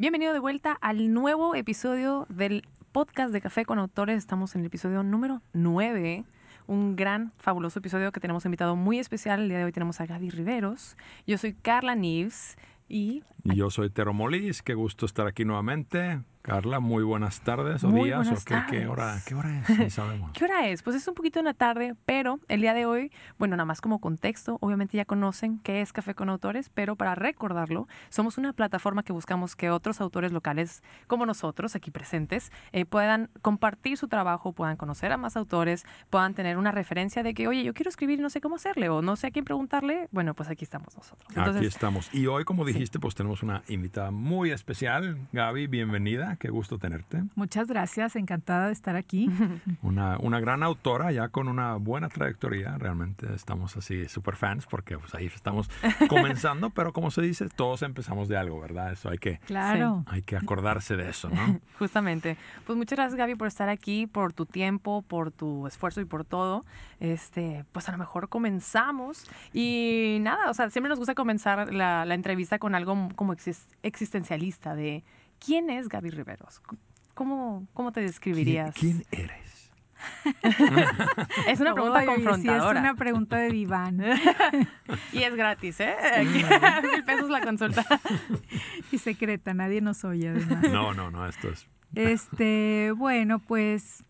Bienvenido de vuelta al nuevo episodio del podcast de Café con Autores. Estamos en el episodio número 9. Un gran, fabuloso episodio que tenemos invitado muy especial. El día de hoy tenemos a Gaby Riveros. Yo soy Carla Nives y... yo soy Tero Molis. Qué gusto estar aquí nuevamente. Carla, muy buenas tardes o días. o qué, qué, hora, ¿Qué hora es? Ni sabemos. ¿Qué hora es? Pues es un poquito en la tarde, pero el día de hoy, bueno, nada más como contexto, obviamente ya conocen qué es Café con Autores, pero para recordarlo, somos una plataforma que buscamos que otros autores locales como nosotros, aquí presentes, eh, puedan compartir su trabajo, puedan conocer a más autores, puedan tener una referencia de que, oye, yo quiero escribir y no sé cómo hacerle o no sé a quién preguntarle. Bueno, pues aquí estamos nosotros. aquí estamos. Y hoy, como dijiste, pues tenemos una invitada muy especial. Gaby, bienvenida qué gusto tenerte. Muchas gracias, encantada de estar aquí. Una, una gran autora ya con una buena trayectoria, realmente estamos así súper fans porque pues ahí estamos comenzando, pero como se dice, todos empezamos de algo, ¿verdad? Eso hay que, claro. hay que acordarse de eso, ¿no? Justamente. Pues muchas gracias Gaby por estar aquí, por tu tiempo, por tu esfuerzo y por todo. Este, pues a lo mejor comenzamos y nada, o sea, siempre nos gusta comenzar la, la entrevista con algo como existencialista de ¿Quién es Gaby Riveros? ¿Cómo, cómo te describirías? ¿Quién, eres? es una pregunta confrontadora. es una pregunta de diván. y es gratis, ¿eh? Mil pesos la consulta. y secreta, nadie nos oye además. No, no, no, esto es... Este, bueno, pues...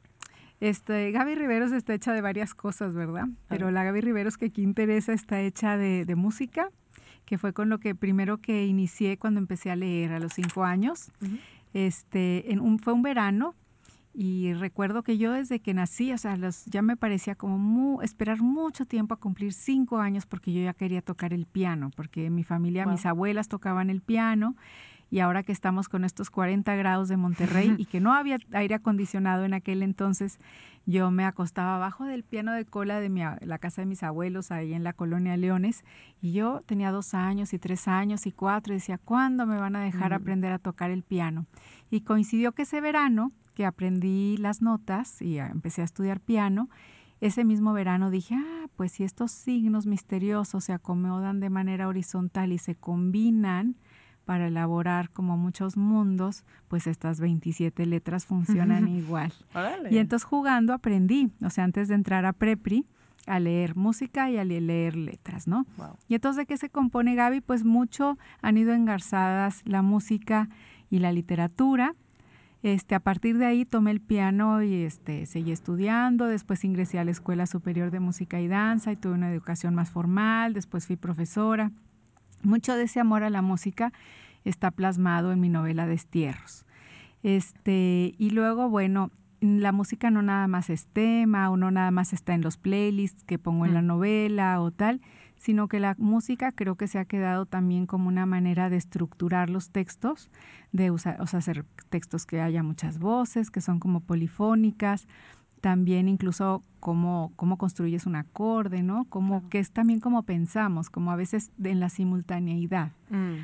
Este, Gaby Riveros está hecha de varias cosas, ¿verdad? Pero la Gaby Riveros que aquí interesa está hecha de, de música, que fue con lo que primero que inicié cuando empecé a leer a los cinco años. este, en un, fue un verano y recuerdo que yo desde que nací, o sea, los, ya me parecía como esperar mucho tiempo a cumplir cinco años porque yo ya quería tocar el piano, porque mi familia, mis abuelas tocaban el piano y ahora que estamos con estos 40 grados de Monterrey y que no había aire acondicionado en aquel entonces, yo me acostaba abajo del piano de cola de mi, la casa de mis abuelos ahí en la colonia Leones y yo tenía dos años y tres años y cuatro y decía, ¿cuándo me van a dejar aprender a tocar el piano? Y coincidió que ese verano que aprendí las notas y empecé a estudiar piano, ese mismo verano dije, ah, pues si estos signos misteriosos se acomodan de manera horizontal y se combinan, para elaborar como muchos mundos, pues estas 27 letras funcionan igual. Y entonces jugando aprendí, o sea, antes de entrar a Prepri, a leer música y a leer letras, ¿no? Y entonces, ¿de qué se compone Gaby? Pues mucho han ido engarzadas la música y la literatura. Este, a partir de ahí tomé el piano y este, seguí estudiando, después ingresé a la Escuela Superior de Música y Danza y tuve una educación más formal, después fui profesora. Mucho de ese amor a la música está plasmado en mi novela Destierros. Este, y luego, bueno, la música no nada más es tema o no nada más está en los playlists que pongo en la novela o tal, sino que la música creo que se ha quedado también como una manera de estructurar los textos, de usar, o sea, hacer textos que haya muchas voces, que son como polifónicas, también incluso cómo, cómo construyes un acorde, ¿no? Como que es también como pensamos, como a veces en la simultaneidad. Mm.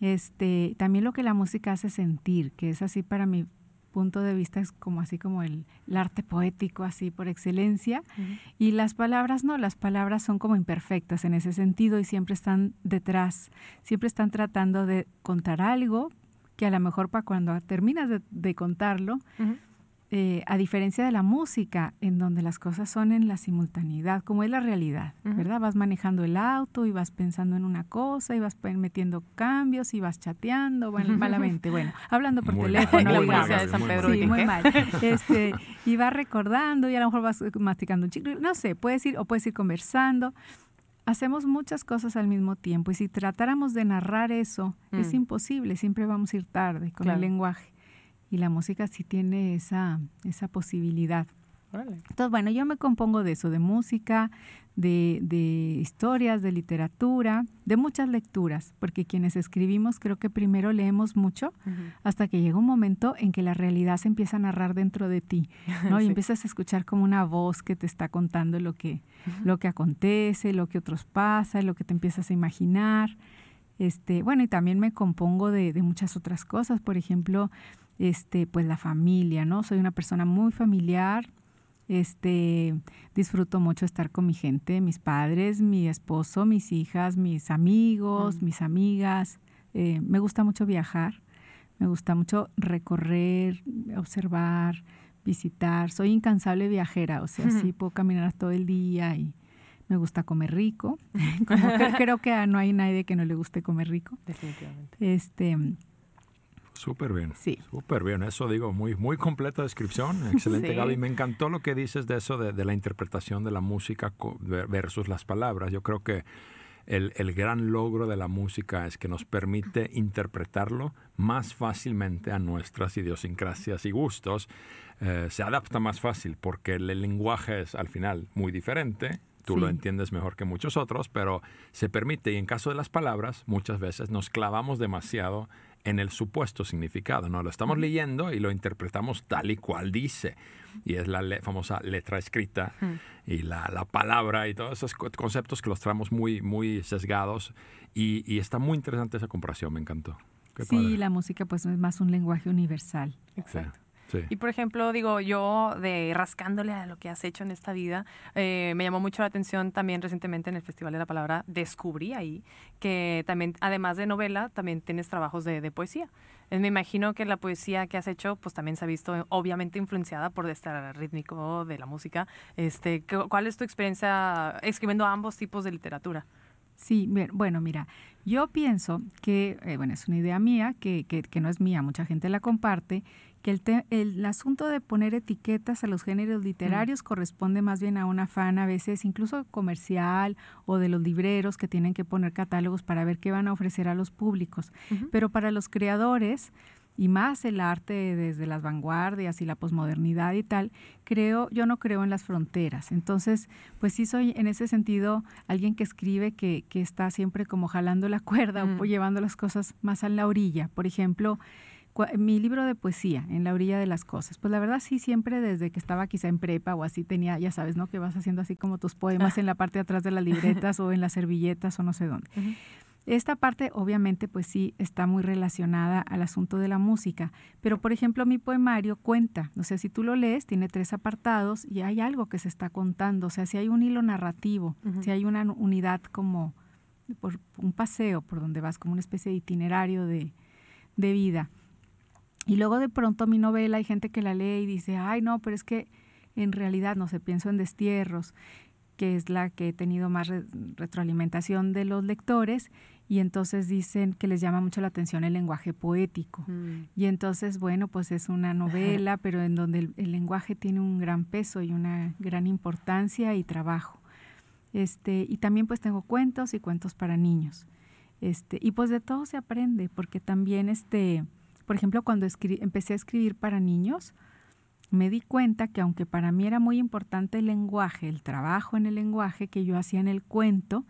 Este, también lo que la música hace sentir, que es así para mi punto de vista es como así como el, arte poético así por excelencia y las palabras no, las palabras son como imperfectas en ese sentido y siempre están detrás, siempre están tratando de contar algo que a lo mejor para cuando terminas de, contarlo eh, a diferencia de la música, en donde las cosas son en la simultaneidad, como es la realidad, ¿verdad? Vas manejando el auto y vas pensando en una cosa y vas metiendo cambios y vas chateando, bueno, malamente, bueno, hablando por teléfono, la policía de San Pedro. Sí, muy mal. Este, y vas recordando y a lo mejor vas masticando un chicle, no sé, puedes ir o puedes ir conversando. Hacemos muchas cosas al mismo tiempo y si tratáramos de narrar eso, es mm. imposible, siempre vamos a ir tarde con el lenguaje y la música sí tiene esa, esa posibilidad. Entonces, bueno, yo me compongo de eso, de música, de, de, historias, de literatura, de muchas lecturas, porque quienes escribimos creo que primero leemos mucho hasta que llega un momento en que la realidad se empieza a narrar dentro de ti, ¿no? Y empiezas a escuchar como una voz que te está contando lo que, lo que acontece, lo que otros pasa, lo que te empiezas a imaginar. Este, bueno, y también me compongo de, de muchas otras cosas, por ejemplo, este, pues la familia, ¿no? Soy una persona muy familiar, este, disfruto mucho estar con mi gente, mis padres, mi esposo, mis hijas, mis amigos, mis amigas. Eh, me gusta mucho viajar. Me gusta mucho recorrer, observar, visitar. Soy incansable viajera, o sea, sí puedo caminar todo el día y me gusta comer rico. Como que creo que no hay nadie que no le guste comer rico. Definitivamente. Este, Súper bien. Sí. Súper bien. Eso digo, muy, muy completa descripción. Excelente, Sí. Gaby. Me encantó lo que dices de eso, de, de la interpretación de la música versus las palabras. Yo creo que el, el gran logro de la música es que nos permite interpretarlo más fácilmente a nuestras idiosincrasias y gustos. Eh, se adapta más fácil porque el, el lenguaje es al final muy diferente. Tú lo entiendes mejor que muchos otros, pero se permite, y en caso de las palabras, muchas veces nos clavamos demasiado en el supuesto significado, ¿no? Lo estamos leyendo y lo interpretamos tal y cual dice. Y es la le- famosa letra escrita y la, la palabra y todos esos co- conceptos que los traemos muy, muy sesgados. Y, y está muy interesante esa comparación, me encantó. Qué sí, padre. la música pues es más un lenguaje universal. Exacto. Sí. Y por ejemplo, digo, yo de rascándole a lo que has hecho en esta vida, eh, me llamó mucho la atención también recientemente en el Festival de la Palabra, descubrí ahí que también, además de novela, también tienes trabajos de, de poesía. Eh, me imagino que la poesía que has hecho, pues también se ha visto obviamente influenciada por este rítmico de la música. Este, ¿qué- ¿Cuál es tu experiencia escribiendo ambos tipos de literatura? Sí, bien, bueno, mira, yo pienso que, eh, bueno, es una idea mía, que, que, que no es mía, mucha gente la comparte, que el, te- el asunto de poner etiquetas a los géneros literarios corresponde más bien a un afán a veces incluso comercial o de los libreros que tienen que poner catálogos para ver qué van a ofrecer a los públicos. Pero para los creadores, y más el arte desde las vanguardias y la posmodernidad y tal, creo, yo no creo en las fronteras. Entonces, pues sí soy en ese sentido alguien que escribe que, que está siempre como jalando la cuerda Mm. o llevando las cosas más a la orilla. Por ejemplo, mi libro de poesía, En la orilla de las cosas. Pues la verdad sí, siempre desde que estaba quizá en prepa o así tenía, ya sabes, ¿no? Que vas haciendo así como tus poemas en la parte de atrás de las libretas o en las servilletas o no sé dónde. Esta parte obviamente pues sí está muy relacionada al asunto de la música, pero por ejemplo mi poemario cuenta, o sea, si tú lo lees tiene tres apartados y hay algo que se está contando, o sea, si hay un hilo narrativo, si hay una unidad como por un paseo por donde vas, como una especie de itinerario de, de vida. Y luego de pronto mi novela hay gente que la lee y dice, ay no, pero es que en realidad, no sé, pienso en Destierros, que es la que he tenido más re- retroalimentación de los lectores, y entonces dicen que les llama mucho la atención el lenguaje poético. Mm. Y entonces, bueno, pues es una novela, pero en donde el, el lenguaje tiene un gran peso y una gran importancia y trabajo. Este, y también pues tengo cuentos y cuentos para niños. Este, y pues de todo se aprende, porque también, este, por ejemplo, cuando empecé a escribir para niños, me di cuenta que aunque para mí era muy importante el lenguaje, el trabajo en el lenguaje que yo hacía en el cuento,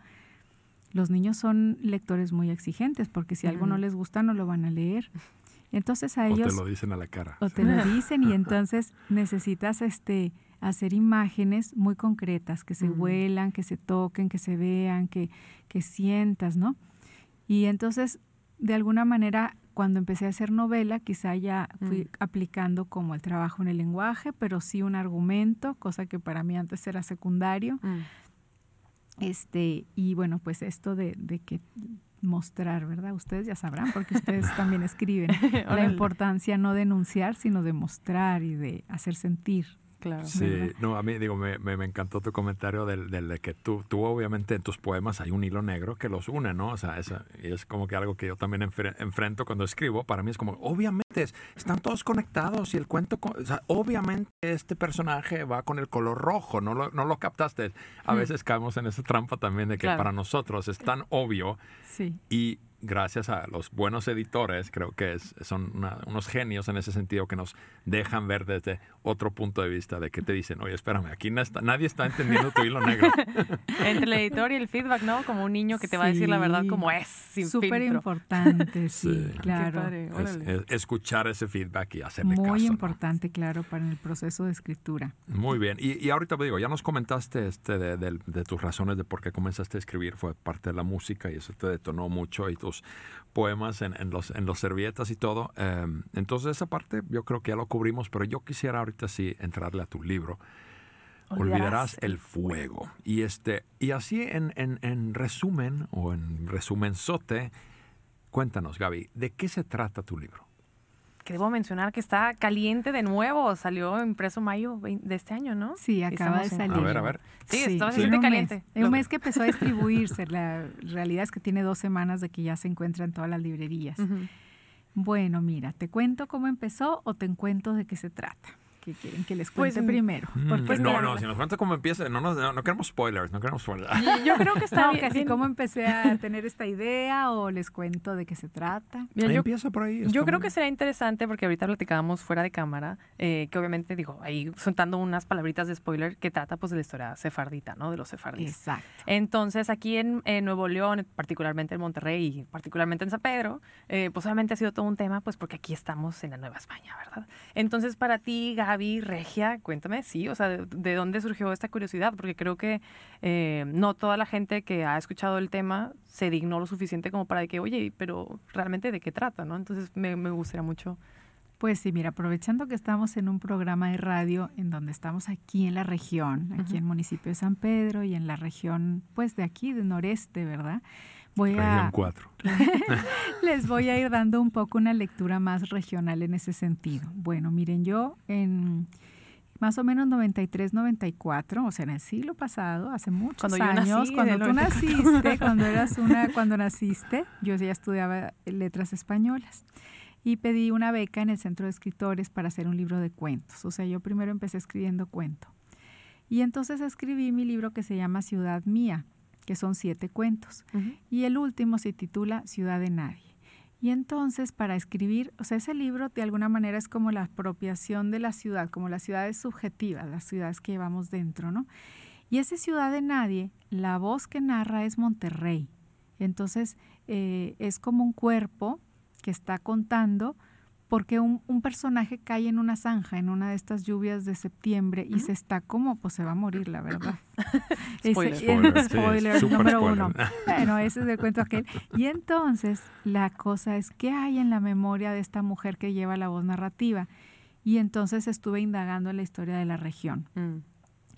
los niños son lectores muy exigentes, porque si algo no les gusta no lo van a leer. Entonces a O ellos te lo dicen a la cara. o te lo dicen y entonces necesitas este hacer imágenes muy concretas que se vuelan, que se toquen, que se vean, que, que sientas, ¿no? Y entonces, de alguna manera, cuando empecé a hacer novela, quizá ya fui Mm. aplicando como el trabajo en el lenguaje, pero sí un argumento, cosa que para mí antes era secundario. Mm. Este, y bueno, pues esto de, de que mostrar, ¿verdad? Ustedes ya sabrán, porque ustedes también escriben. la importancia no denunciar, sino de mostrar y de hacer sentir. Claro. Sí, no, a mí digo, me, me, me encantó tu comentario del, del de que tú, tú obviamente en tus poemas hay un hilo negro que los une, ¿no? O sea, y es como que algo que yo también enfre- enfrento cuando escribo. Para mí es como, obviamente, es- están todos conectados y el cuento, o sea, obviamente este personaje va con el color rojo, no lo, no lo captaste. A Mm. veces caemos en esa trampa también de que Claro. para nosotros es tan obvio Sí. y gracias a los buenos editores, creo que es- son una- unos genios en ese sentido que nos dejan ver desde otro punto de vista de que te dicen, oye, espérame, aquí no está- nadie está entendiendo tu hilo negro. Entre el editor y el feedback, ¿no? Como un niño que te va a decir la verdad como es, sin Súper importante, sí, claro. padre. Es- Órale. es- escuchar ese feedback y hacerle Muy caso. ¿no? importante, claro, para el proceso de escritura. Muy bien. Y, y ahorita digo, ya nos comentaste este de, de- de tus razones de por qué comenzaste a escribir, fue parte de la música y eso te detonó mucho y tus poemas en, en los, en los servietas y todo. Eh, entonces esa parte yo creo que ya lo cubrimos, pero yo quisiera ahorita sí entrarle a tu libro. Olvidarás el fuego. Y este, y así en, en, en resumen, o en resumenzote, cuéntanos, Gaby, ¿de qué se trata tu libro? Que debo mencionar que está caliente de nuevo. Salió impreso mayo de este año, ¿no? Sí, acaba de salir. A ver, a ver. Sí, está bastante caliente. Un mes que empezó a distribuirse. La realidad es que tiene dos semanas de que ya se encuentra en todas las librerías. Bueno, mira, ¿te cuento cómo empezó o te cuento de qué se trata? Que quieren que les cuente pues, primero. Mm, pues no, no, si nos cuenta cómo empieza, no, no, no, queremos spoilers, no queremos spoilers. Yo creo que está bien. Casi cómo empecé a tener esta idea o les cuento de qué se trata. yo, empieza por ahí. Yo creo que será interesante porque ahorita platicábamos fuera de cámara, eh, que obviamente digo, ahí soltando unas palabritas de spoiler que trata pues de la historia sefardita, ¿no? De los sefardíes. Exacto. Entonces aquí en, Nuevo León, particularmente en Monterrey y particularmente en San Pedro, eh, pues obviamente ha sido todo un tema pues porque aquí estamos en la Nueva España, ¿verdad? Entonces para ti, Gaby, Regia, cuéntame, sí, o sea, de, dónde surgió esta curiosidad? Porque creo que eh, no toda la gente que ha escuchado el tema se dignó lo suficiente como para que, oye, pero realmente de qué trata, ¿no? Entonces me, me gustaría mucho. Pues sí, mira, aprovechando que estamos en un programa de radio en donde estamos aquí en la región, aquí en el municipio de San Pedro y en la región, pues de aquí, del noreste, ¿verdad? Voy a, 4. les voy a ir dando un poco una lectura más regional en ese sentido. Bueno, miren, yo en más o menos 93, 94, o sea, en el siglo pasado, hace muchos años, cuando tú naciste, cuando eras una, cuando naciste, yo ya estudiaba letras españolas y pedí una beca en el Centro de Escritores para hacer un libro de cuentos. O sea, yo primero empecé escribiendo cuento. Y entonces escribí mi libro que se llama Ciudad Mía, que son siete cuentos. Y el último se titula Ciudad de Nadie. Y entonces para escribir, o sea, ese libro de alguna manera es como la apropiación de la ciudad, como las ciudades subjetivas, las ciudades que llevamos dentro, ¿no? Y esa ciudad de nadie, la voz que narra es Monterrey. Entonces eh, es como un cuerpo que está contando porque un, personaje cae en una zanja en una de estas lluvias de septiembre y se está como, pues se va a morir, la verdad. spoiler. spoiler, número uno. Bueno, ese es el cuento aquel. Y entonces la cosa es, ¿qué hay en la memoria de esta mujer que lleva la voz narrativa? Y entonces estuve indagando en la historia de la región. Mm.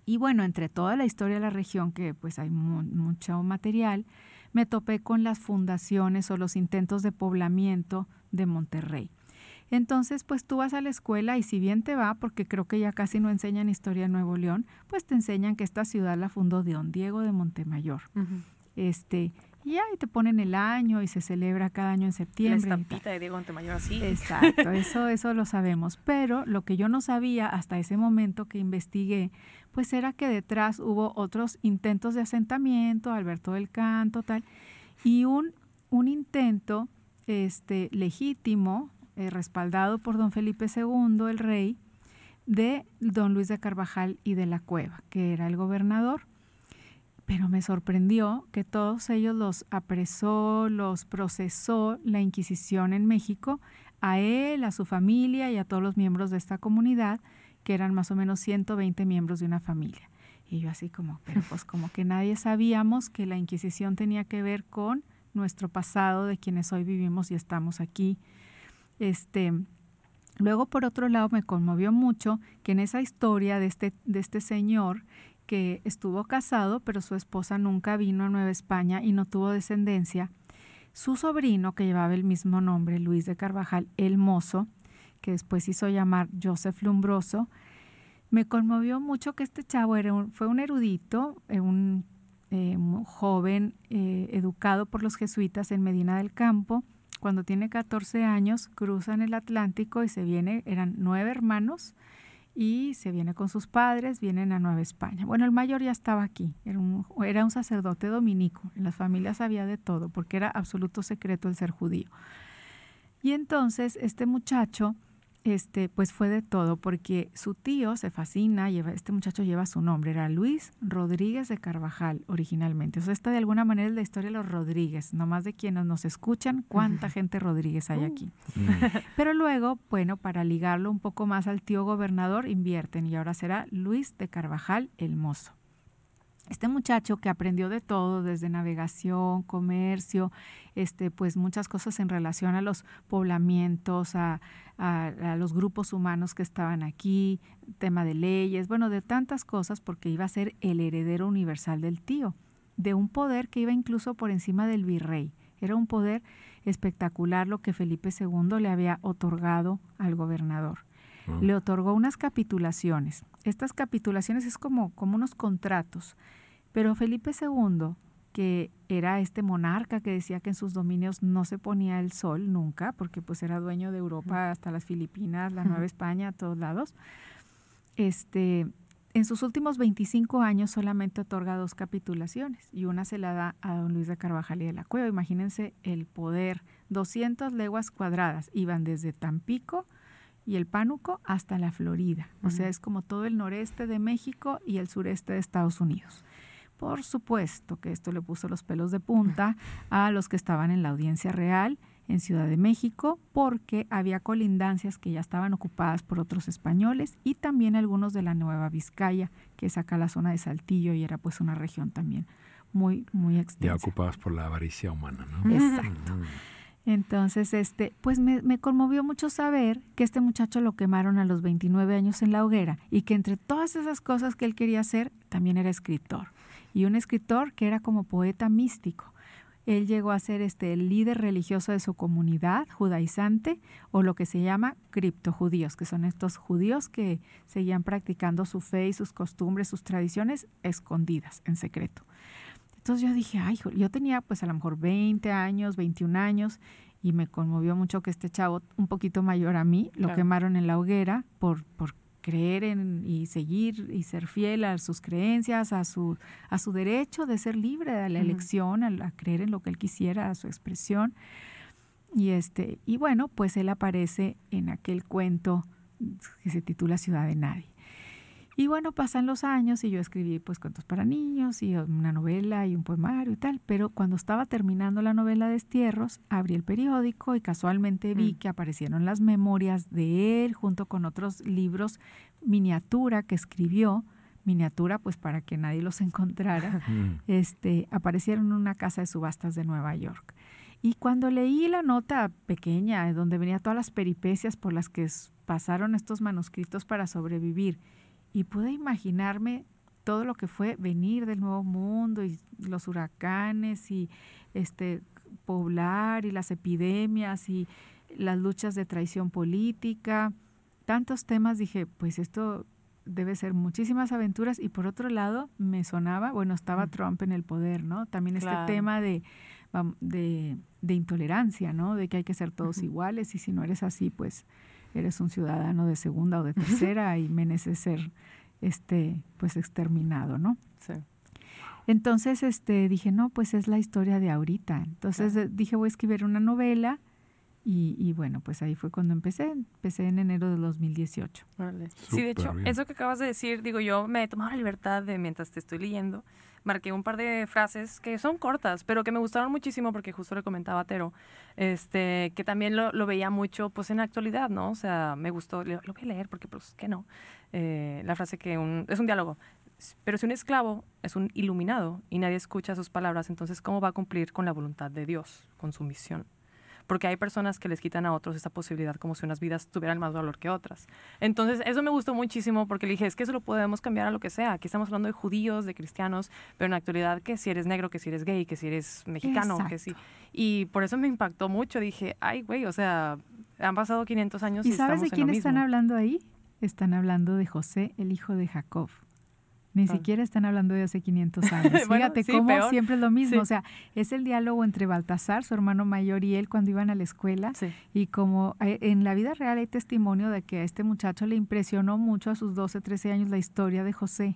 Y bueno, entre toda la historia de la región, que pues hay mucho material, me topé con las fundaciones o los intentos de poblamiento de Monterrey. Entonces, pues tú vas a la escuela y si bien te va, porque creo que ya casi no enseñan historia en Nuevo León, pues te enseñan que esta ciudad la fundó Don Diego de Montemayor. Este, y ahí te ponen el año y se celebra cada año en septiembre. La estampita de Diego Montemayor así. Exacto, eso, eso lo sabemos. Pero lo que yo no sabía hasta ese momento que investigué, pues era que detrás hubo otros intentos de asentamiento, Alberto del Canto, tal, y un, un intento este, legítimo eh, respaldado por don Felipe II, el rey, de don Luis de Carvajal y de la Cueva, que era el gobernador. Pero me sorprendió que todos ellos los apresó, los procesó la Inquisición en México, a él, a su familia y a todos los miembros de esta comunidad, que eran más o menos 120 miembros de una familia. Y yo así como, pero pues como que nadie sabíamos que la Inquisición tenía que ver con nuestro pasado de quienes hoy vivimos y estamos aquí este, luego, por otro lado, me conmovió mucho que en esa historia de este, de este señor que estuvo casado, pero su esposa nunca vino a Nueva España y no tuvo descendencia, su sobrino, que llevaba el mismo nombre, Luis de Carvajal, el mozo, que después hizo llamar Joseph Lumbroso, me conmovió mucho que este chavo era fue un erudito, eh, un, eh, joven eh, educado por los jesuitas en Medina del Campo, cuando tiene 14 años, cruzan el Atlántico y se viene, eran nueve hermanos, y se viene con sus padres, vienen a Nueva España. Bueno, el mayor ya estaba aquí, era un, era un sacerdote dominico, en las familias había de todo, porque era absoluto secreto el ser judío. Y entonces este muchacho este, pues fue de todo, porque su tío se fascina, lleva, este muchacho lleva su nombre, era Luis Rodríguez de Carvajal originalmente. O sea, esta de alguna manera es la historia de los Rodríguez, nomás de quienes nos escuchan, cuánta gente Rodríguez hay aquí. Mm. Pero luego, bueno, para ligarlo un poco más al tío gobernador, invierten y ahora será Luis de Carvajal el Mozo. Este muchacho que aprendió de todo, desde navegación, comercio, este, pues muchas cosas en relación a los poblamientos, a, a, los grupos humanos que estaban aquí, tema de leyes, bueno, de tantas cosas, porque iba a ser el heredero universal del tío, de un poder que iba incluso por encima del virrey. Era un poder espectacular lo que Felipe II le había otorgado al gobernador. Le otorgó unas capitulaciones. Estas capitulaciones es como, como unos contratos. Pero Felipe II, que era este monarca que decía que en sus dominios no se ponía el sol nunca, porque pues era dueño de Europa hasta las Filipinas, la Nueva España, a todos lados, este, en sus últimos 25 años solamente otorga dos capitulaciones y una se la da a don Luis de Carvajal y de la Cueva. Imagínense el poder, 200 leguas cuadradas, iban desde Tampico y el Pánuco hasta la Florida. O sea, es como todo el noreste de México y el sureste de Estados Unidos. Por supuesto que esto le puso los pelos de punta a los que estaban en la audiencia real en Ciudad de México porque había colindancias que ya estaban ocupadas por otros españoles y también algunos de la Nueva Vizcaya, que es acá la zona de Saltillo y era pues una región también muy, muy extensa. Ya ocupadas por la avaricia humana, ¿no? Exacto. Mm. Entonces, este, pues me, conmovió mucho saber que este muchacho lo quemaron a los 29 años en la hoguera y que entre todas esas cosas que él quería hacer, también era escritor. Y un escritor que era como poeta místico. Él llegó a ser este, el líder religioso de su comunidad judaizante o lo que se llama criptojudíos, que son estos judíos que seguían practicando su fe y sus costumbres, sus tradiciones escondidas, en secreto. Entonces yo dije, ay, yo tenía pues a lo mejor 20 años, 21 años y me conmovió mucho que este chavo un poquito mayor a mí lo Claro. quemaron en la hoguera por, por creer en y seguir y ser fiel a sus creencias, a su, a su derecho de ser libre de la elección, a, a creer en lo que él quisiera, a su expresión. Y este, y bueno, pues él aparece en aquel cuento que se titula Ciudad de Nadie. Y bueno, pasan los años y yo escribí pues cuentos para niños y una novela y un poemario y tal, pero cuando estaba terminando la novela Destierros, abrí el periódico y casualmente vi Mm. que aparecieron las memorias de él junto con otros libros miniatura que escribió, miniatura pues para que nadie los encontrara, Mm. este, aparecieron en una casa de subastas de Nueva York. Y cuando leí la nota pequeña, eh, donde venía todas las peripecias por las que pasaron estos manuscritos para sobrevivir, y pude imaginarme todo lo que fue venir del Nuevo Mundo y los huracanes y este poblar y las epidemias y las luchas de traición política, tantos temas, dije, pues esto debe ser muchísimas aventuras y por otro lado me sonaba, bueno, estaba. Trump en el poder, ¿no? También este tema de, de, de intolerancia, ¿no? De que hay que ser todos iguales y si no eres así, pues eres un ciudadano de segunda o de tercera y mereces ser este pues exterminado, ¿no? Sí. Entonces este dije, no, pues es la historia de ahorita. Entonces Claro. dije, voy a escribir una novela y, y bueno, pues ahí fue cuando empecé. Empecé en enero de 2018. Órale. Sí, de hecho, bien. eso que acabas de decir, digo, yo me he tomado la libertad de, mientras te estoy leyendo, marqué un par de frases que son cortas, pero que me gustaron muchísimo porque justo le comentaba a Tero, este, que también lo, lo veía mucho pues en la actualidad, ¿no? O sea, me gustó, lo, lo voy a leer porque pues, ¿qué no? Eh, la frase que un, es un diálogo. Pero si un esclavo es un iluminado y nadie escucha sus palabras, entonces ¿cómo va a cumplir con la voluntad de Dios, con su misión? Porque hay personas que les quitan a otros esa posibilidad como si unas vidas tuvieran más valor que otras. Entonces, eso me gustó muchísimo porque le dije, es que eso lo podemos cambiar a lo que sea. Aquí estamos hablando de judíos, de cristianos, pero en la actualidad que si eres negro, que si eres gay, que si eres mexicano, que si... Y por eso me impactó mucho. Dije, ay, güey, o sea, han pasado 500 años y, ¿Y sabes de quién están hablando ahí? Están hablando de José, el hijo de Jacob. Ni Ah. siquiera están hablando de hace 500 años. Bueno, Fíjate sí, cómo peor. siempre es lo mismo. Sí. O sea, es el diálogo entre Baltasar, su hermano mayor, y él cuando iban a la escuela. Sí. Y como hay- en la vida real hay testimonio de que a este muchacho le impresionó mucho a sus 12, 13 años la historia de José.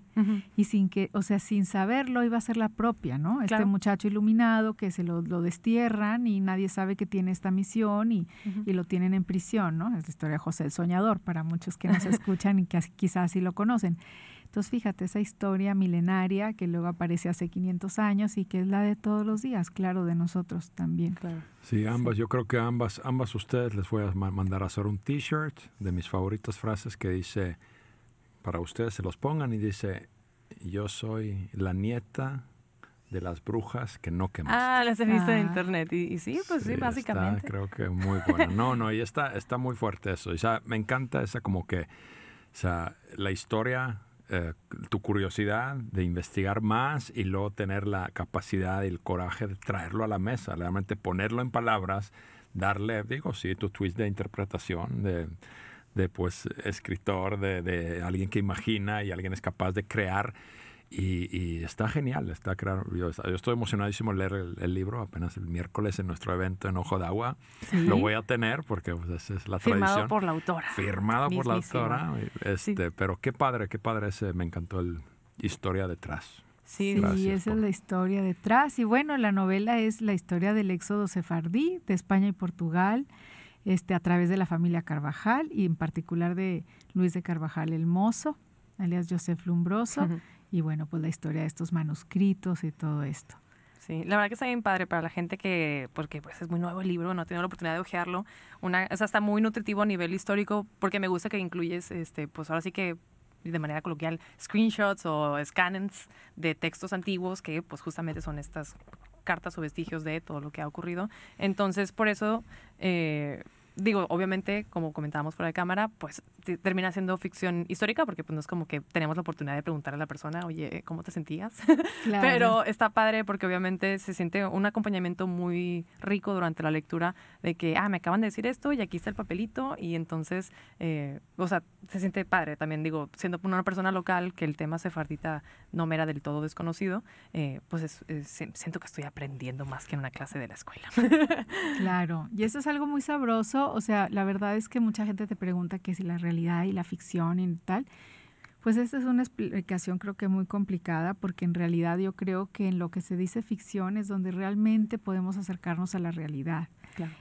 Y sin que, o sea, sin saberlo iba a ser la propia, ¿no? Este muchacho iluminado que se lo, lo destierran y nadie sabe que tiene esta misión y, y lo tienen en prisión, ¿no? Es la historia de José el Soñador para muchos que nos escuchan y que quizás sí lo conocen. Entonces, fíjate, esa historia milenaria que luego aparece hace 500 años y que es la de todos los días, claro, de nosotros también. Claro. Sí, ambas. Yo creo que ambas, ambas ustedes les voy a ma- mandar a hacer un t-shirt de mis favoritas frases que dice, para ustedes se los pongan y dice, yo soy la nieta de las brujas que no quemaste. Ah, las he visto en Ah. internet. Y, y sí, pues sí, está, básicamente. creo que muy bueno. No, no, y está, está muy fuerte eso. O sea, me encanta esa como que, o sea, la historia eh, tu curiosidad de investigar más y luego tener la capacidad y el coraje de traerlo a la mesa, realmente ponerlo en palabras, darle, digo, sí, tu twist de interpretación, de, de pues escritor, de, de alguien que imagina y alguien es capaz de crear y, está genial, está claro. Yo, estoy emocionadísimo leer el, libro apenas el miércoles en nuestro evento en Ojo de Agua. Lo voy a tener porque pues, esa es la tradición. Firmado por la autora. Firmado por la autora. Este, Pero qué padre, qué padre ese, me encantó el historia detrás. Sí, esa es la historia detrás. Y bueno, la novela es la historia del éxodo sefardí de España y Portugal, este, a través de la familia Carvajal y en particular de Luis de Carvajal el Mozo, alias Joseph Lumbroso y bueno, pues la historia de estos manuscritos y todo esto. Sí, la verdad que está bien padre para la gente que, porque pues es muy nuevo el libro, no ha tenido la oportunidad de ojearlo. Una, o sea, está muy nutritivo a nivel histórico porque me gusta que incluyes, este, pues ahora sí que de manera coloquial, screenshots o scans de textos antiguos que pues justamente son estas cartas o vestigios de todo lo que ha ocurrido. Entonces, por eso... Eh, digo, obviamente, como comentábamos fuera de cámara, pues termina siendo ficción histórica porque pues no es como que tenemos la oportunidad de preguntar a la persona, oye, ¿cómo te sentías? Pero está padre porque obviamente se siente un acompañamiento muy rico durante la lectura de que, ah, me acaban de decir esto y aquí está el papelito y entonces, eh, o sea, se siente padre también, digo, siendo una persona local que el tema sefardita no me era del todo desconocido, eh, pues siento que estoy aprendiendo más que en una clase de la escuela. claro, y eso es algo muy sabroso, o sea, la verdad es que mucha gente te pregunta que si la realidad y la ficción y tal, pues esta es una explicación creo que muy complicada porque en realidad yo creo que en lo que se dice ficción es donde realmente podemos acercarnos a la realidad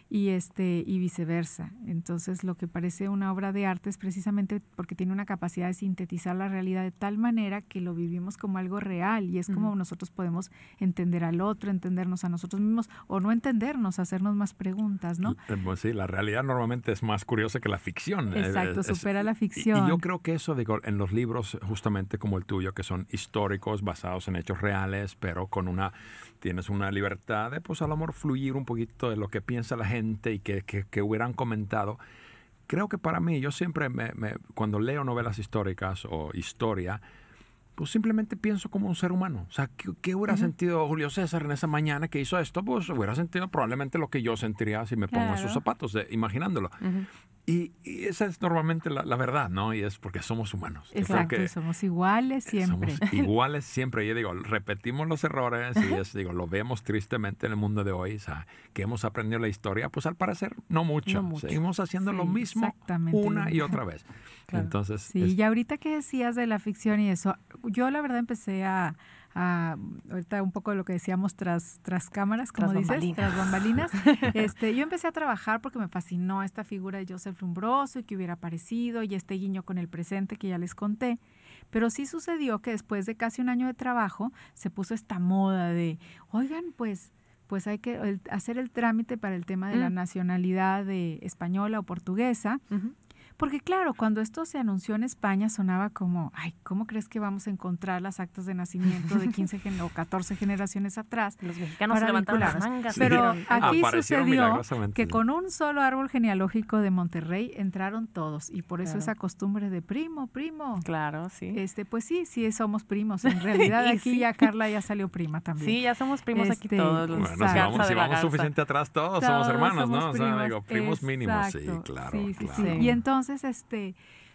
y este y viceversa. Entonces, lo que parece una obra de arte es precisamente porque tiene una capacidad de sintetizar la realidad de tal manera que lo vivimos como algo real y es como nosotros podemos entender al otro, entendernos a nosotros mismos o no entendernos, hacernos más preguntas, ¿no? Eh, pues sí, la realidad normalmente es más curiosa que la ficción. Eh, Exacto, supera la ficción. Y, yo creo que eso digo en los libros justamente como el tuyo que son históricos basados en hechos reales, pero con una tienes una libertad de, pues, a lo mejor fluir un poquito de lo que piensa la gente y que, que, hubieran comentado. Creo que para mí, yo siempre, me, cuando leo novelas históricas o historia, pues simplemente pienso como un ser humano. O sea, ¿qué, hubiera sentido Julio César en esa mañana que hizo esto? Pues hubiera sentido probablemente lo que yo sentiría si me pongo en sus zapatos, imaginándolo. Y, esa es normalmente la, verdad, ¿no? Y es porque somos humanos. Exacto, somos iguales siempre. Somos iguales siempre. Yo digo, repetimos los errores y es, digo, lo vemos tristemente en el mundo de hoy, o sea, que hemos aprendido la historia, pues al parecer no mucho. Seguimos haciendo lo mismo una y otra vez. Entonces. Sí, y ahorita que decías de la ficción y eso, yo la verdad empecé a ahorita un poco de lo que decíamos tras, tras cámaras, como dices, tras bambalinas. este, yo empecé a trabajar porque me fascinó esta figura de Joseph Lumbroso y que hubiera aparecido y este guiño con el presente que ya les conté. Pero sí sucedió que después de casi un año de trabajo se puso esta moda de, oigan, pues pues hay que hacer el trámite para el tema de la nacionalidad de española o portuguesa. Porque claro, cuando esto se anunció en España sonaba como, ay, ¿cómo crees que vamos a encontrar las actas de nacimiento de 15 o 14 generaciones atrás? Los mexicanos se levantaron las mangas. Pero aquí sucedió que con un solo árbol genealógico de Monterrey entraron todos y por eso esa costumbre de primo, primo. Claro, sí. Este, pues sí, sí somos primos. En realidad aquí ya Carla ya salió prima también. Sí, ya somos primos aquí este, todos. bueno, si vamos, si vamos suficiente atrás todos, somos hermanos, ¿no? O sea, digo, primos mínimos, sí, claro. Sí, sí, sí. Y entonces este,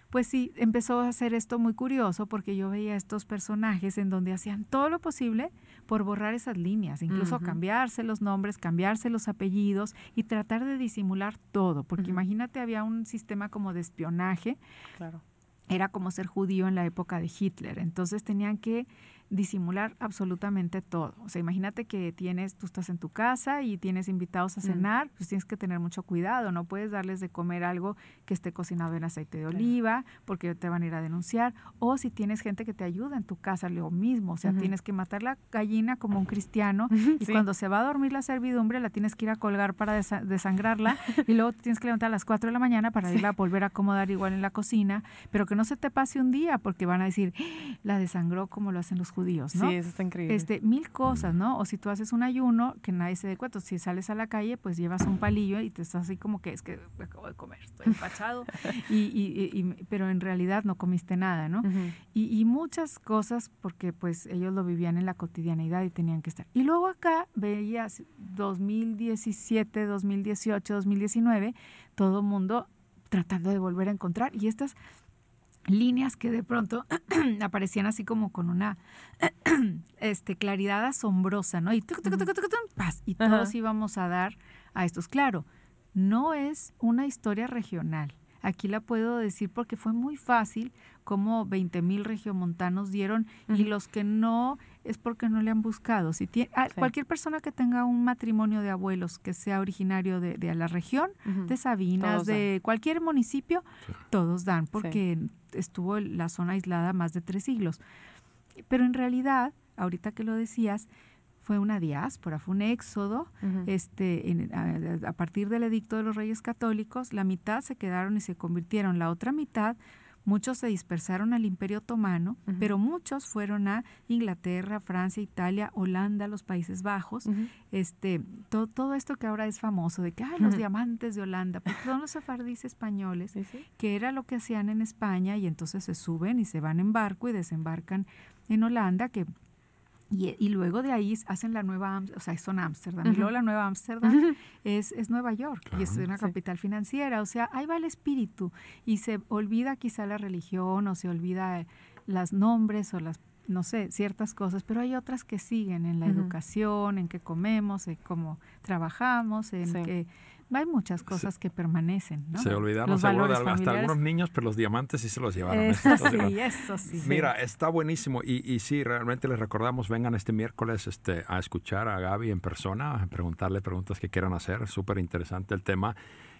pues sí, empezó a hacer esto muy curioso porque yo veía estos personajes en donde hacían todo lo posible por borrar esas líneas, incluso cambiarse los nombres, cambiarse los apellidos y tratar de disimular todo, porque imagínate, había un sistema como de espionaje. Claro. Era como ser judío en la época de Hitler, entonces tenían que disimular absolutamente todo. O sea, imagínate que tienes, tú estás en tu casa y tienes invitados a mm. cenar, pues tienes que tener mucho cuidado, no puedes darles de comer algo que esté cocinado en aceite de oliva, porque te van a ir a denunciar, o si tienes gente que te ayuda en tu casa, lo mismo, o sea, tienes que matar la gallina como un cristiano y cuando se va a dormir la servidumbre la tienes que ir a colgar para desangrarla y luego tienes que levantar a las 4 de la mañana para irla a volver a acomodar igual en la cocina, pero que no se te pase un día porque van a decir, ¡Ah! la desangró como lo hacen los judíos judíos, ¿no? Sí, eso está increíble. Este, mil cosas, ¿no? O si tú haces un ayuno, que nadie se dé cuenta. Si sales a la calle, pues llevas un palillo y te estás así como que es que acabo de comer, estoy empachado. y, y, y, pero en realidad no comiste nada, ¿no? Y, y muchas cosas porque pues ellos lo vivían en la cotidianidad y tenían que estar. Y luego acá veías 2017, 2018, 2019, todo el mundo tratando de volver a encontrar y estas líneas que de pronto aparecían así como con una este, claridad asombrosa, ¿no? Y, tuc, tuc, tuc, tuc, tuc, paz, y Ajá. todos íbamos a dar a estos. Claro, no es una historia regional. Aquí la puedo decir porque fue muy fácil como 20 mil regiomontanos dieron y los que no es porque no le han buscado. Si tie- ah, Sí. Cualquier persona que tenga un matrimonio de abuelos que sea originario de, de la región, de Sabinas, Todos dan. de cualquier municipio, Sí. todos dan, porque estuvo la zona aislada más de tres siglos. Pero en realidad, ahorita que lo decías, fue una diáspora, fue un éxodo. Este, en- a, a partir del edicto de los reyes católicos, la mitad se quedaron y se convirtieron. La otra mitad, muchos se dispersaron al Imperio Otomano, pero muchos fueron a Inglaterra, Francia, Italia, Holanda, los Países Bajos este, todo, todo esto que ahora es famoso, de que ay, los diamantes de Holanda, porque son los sefardíes españoles, Sí, sí. que era lo que hacían en España y entonces se suben y se van en barco y desembarcan en Holanda, que y, y luego de ahí hacen la nueva, o sea, son Ámsterdam, y luego la nueva Ámsterdam es, es Nueva York y es una Sí. capital financiera, o sea, ahí va el espíritu y se olvida quizá la religión o se olvida las nombres o las, no sé, ciertas cosas, pero hay otras que siguen en la educación, en qué comemos, en cómo trabajamos, en Sí. que hay muchas cosas que permanecen, ¿no? Se olvidaron Los seguro de algo- hasta familiares. algunos niños, pero los diamantes sí se los llevaron. Eso Eso sí, eso sí. Mira, está buenísimo y, y sí, realmente les recordamos, vengan este miércoles este, a escuchar a Gaby en persona, a preguntarle preguntas que quieran hacer, súper interesante el tema.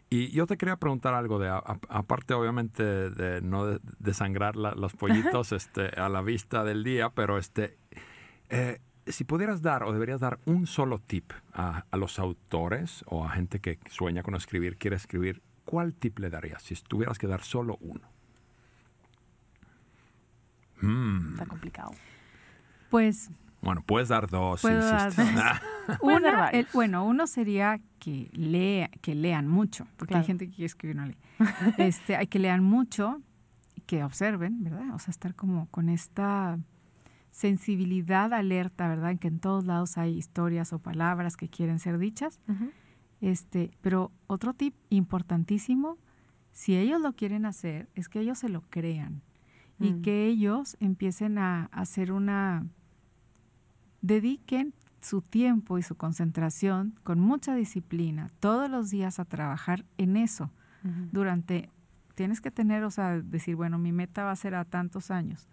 Y yo te quería preguntar algo de, aparte obviamente de no de- desangrar la- los pollitos este, a la vista del día, pero este, eh, si pudieras dar o deberías dar un solo tip a, a los autores o a gente que sueña con escribir, quiere escribir, ¿cuál tip le darías si tuvieras que dar solo uno? Mm. Está complicado. Pues Bueno, puedes dar dos. si Puedo dar insistes. dos. Ah, dar Una, el- bueno, uno sería que, lea, que lean mucho, porque Claro. hay gente que quiere escribir y no lee. Este, hay que lean mucho, y que observen, ¿verdad? O sea, estar como con esta sensibilidad alerta, ¿verdad? En que en todos lados hay historias o palabras que quieren ser dichas. Este, pero otro tip importantísimo, si ellos lo quieren hacer, es que ellos se lo crean y Mm. que ellos empiecen a hacer una dediquen su tiempo y su concentración con mucha disciplina todos los días a trabajar en eso durante tienes que tener, o sea, decir, bueno, mi meta va a ser a tantos años.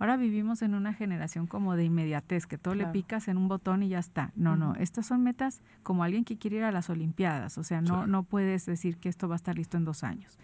Ahora vivimos en una generación como de inmediatez, que todo le picas en un botón y ya está. No, no, estas son metas como alguien que quiere ir a las Olimpiadas, o sea, no, Sí. no puedes decir que esto va a estar listo en dos años.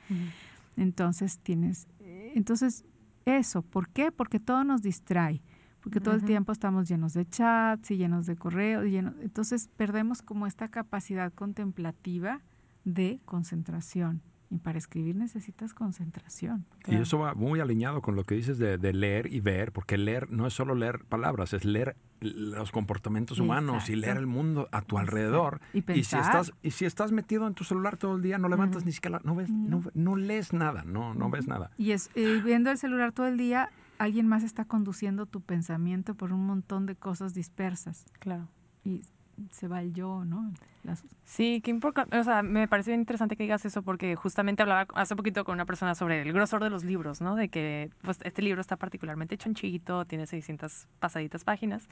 Entonces tienes, eh, entonces eso, ¿por qué? Porque todo nos distrae, porque todo el tiempo estamos llenos de chats y llenos de correos, y lleno- entonces perdemos como esta capacidad contemplativa de concentración. Y para escribir necesitas concentración. Y eso va muy alineado con lo que dices de, de leer y ver, porque leer no es solo leer palabras, es leer los comportamientos humanos y leer el mundo a tu alrededor. Y Y si pensar. estás y si estás metido en tu celular todo el día, no levantas ni siquiera, no ves, no, no lees nada, no, no ves nada. Y es, eh, viendo el celular todo el día, alguien más está conduciendo tu pensamiento por un montón de cosas dispersas. Claro. Y se va el yo, ¿no? Las- Sí, qué importante. O sea, me parece bien interesante que digas eso porque justamente hablaba hace poquito con una persona sobre el grosor de los libros, ¿no? De que pues, este libro está particularmente chonchito, tiene 600 pasaditas páginas.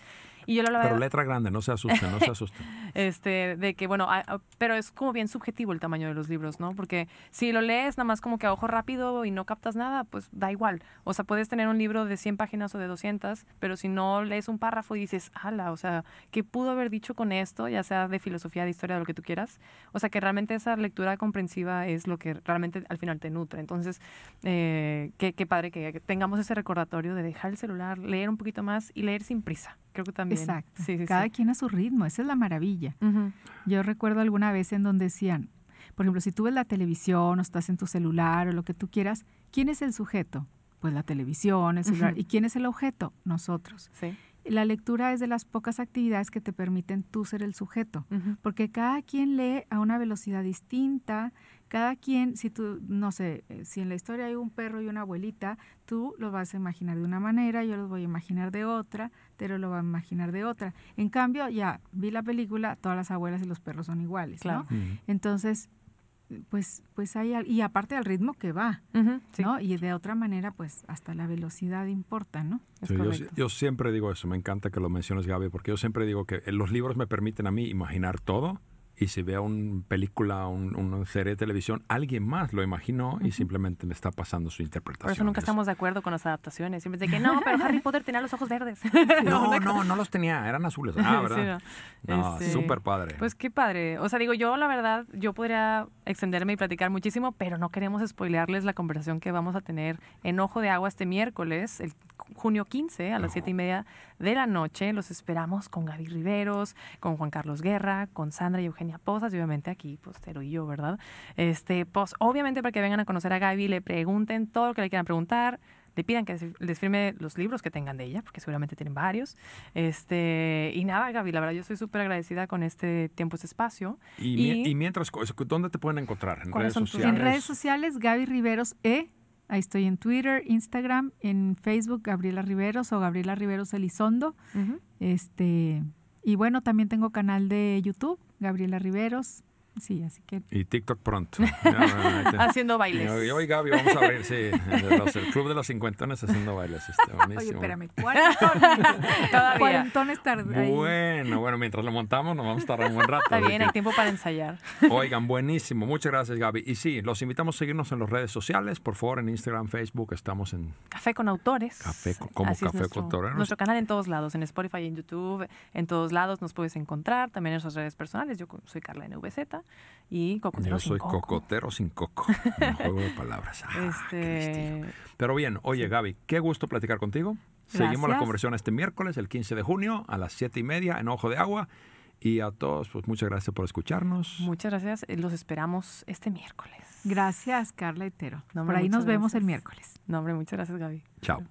Y yo lo hablaba Pero letra grande, no se asusten, no se asusten. este, de que, bueno, a- a- pero es como bien subjetivo el tamaño de los libros, ¿no? Porque si lo lees nada más como que a ojo rápido y no captas nada, pues da igual. O sea, puedes tener un libro de 100 páginas o de 200, pero si no lees un párrafo y dices, ala, o sea, ¿qué pudo haber dicho con esto? Ya sea de filosofía, de historia, de lo que tú quieras. O sea, que realmente esa lectura comprensiva es lo que realmente al final te nutre. Entonces, eh, qué, qué padre que tengamos ese recordatorio de dejar el celular, leer un poquito más y leer sin prisa. Creo que también. Exacto. Sí, sí, Cada sí. quien a su ritmo, esa es la maravilla. Ujú. Yo recuerdo alguna vez en donde decían, por ejemplo, si tú ves la televisión o estás en tu celular o lo que tú quieras, ¿quién es el sujeto? Pues la televisión, el celular. Ujú. ¿Y quién es el objeto? Nosotros. Sí. La lectura es de las pocas actividades que te permiten tú ser el sujeto, porque cada quien lee a una velocidad distinta, cada quien, si tú, no sé, eh, si en la historia hay un perro y una abuelita, tú lo vas a imaginar de una manera, yo lo voy a imaginar de otra, Tero lo va a imaginar de otra. En cambio, ya vi la película, todas las abuelas y los perros son iguales, Claro. ¿no? Entonces, pues, pues hay, al- y aparte al ritmo que va, sí, ¿no? Y de otra manera, pues hasta la velocidad importa, ¿no? es Sí, yo, yo siempre digo eso, me encanta que lo menciones Gaby, porque yo siempre digo que los libros me permiten a mí imaginar todo y si veo una película, un- una serie de televisión, alguien más lo imaginó y simplemente me está pasando su interpretación. Por eso nunca Es- estamos de acuerdo con las adaptaciones. Siempre de que no, pero Harry Potter tenía los ojos verdes. No, no, no los tenía, eran azules. Ah, Sí, ¿verdad? no. No, Este, súper padre. Pues qué padre. O sea, digo, yo la verdad, yo podría extenderme y platicar muchísimo, pero no queremos spoilearles la conversación que vamos a tener en Ojo de Agua este miércoles, el junio 15, a las Ojo. siete y media de la noche. Los esperamos con Gaby Riveros, con Juan Carlos Guerra, con Sandra y Eugenia Posas, y obviamente aquí, pues, y yo, ¿verdad? Este, pues, obviamente para que vengan a conocer a Gaby, le pregunten todo lo que le quieran preguntar. Le pidan que les firme los libros que tengan de ella, porque seguramente tienen varios. Este, y nada, Gaby, la verdad, yo estoy súper agradecida con este tiempo, este espacio. y, mi- y- y mientras, ¿dónde te pueden encontrar? ¿En ¿Cuáles redes sociales? En redes sociales, Gaby Riveros E. Ahí estoy en Twitter, Instagram, en Facebook, Gabriela Riveros o Gabriela Riveros Elizondo. Este, y bueno, también tengo canal de YouTube, Gabriela Riveros. Sí, así que Y TikTok pronto. Haciendo bailes. Y hoy, Gaby, vamos a sí, los- el Club de los Cincuentones haciendo bailes. Este, Oye, buenísimo. espérame, cuarentones. Todavía. cuarentones tarde. Bueno, bueno, mientras lo montamos nos vamos a estar un buen rato. Está bien, que- hay tiempo para ensayar. Oigan, buenísimo. Muchas gracias, Gaby. Y sí, los invitamos a seguirnos en las redes sociales. Por favor, en Instagram, Facebook, estamos en Café con autores. Café con- como Así es Café nuestro, con Autores. Nuestro canal en todos lados, en Spotify, en YouTube, en todos lados nos puedes encontrar. También en nuestras redes personales. Yo soy Carla NVZ y Cocotero Yo sin soy Coco. cocotero sin coco. Un juego de palabras. Ah. Este, Pero bien, oye, Gaby, qué gusto platicar contigo. Seguimos la conversión este miércoles, el 15 de junio, a las 7 y media, en Ojo de Agua. Y a todos, pues muchas gracias por escucharnos. muchas gracias. eh, Los esperamos este miércoles. Gracias, Carla y Tero. No, Por ahí nos vemos el miércoles. No, hombre, muchas gracias, Gaby. Chao.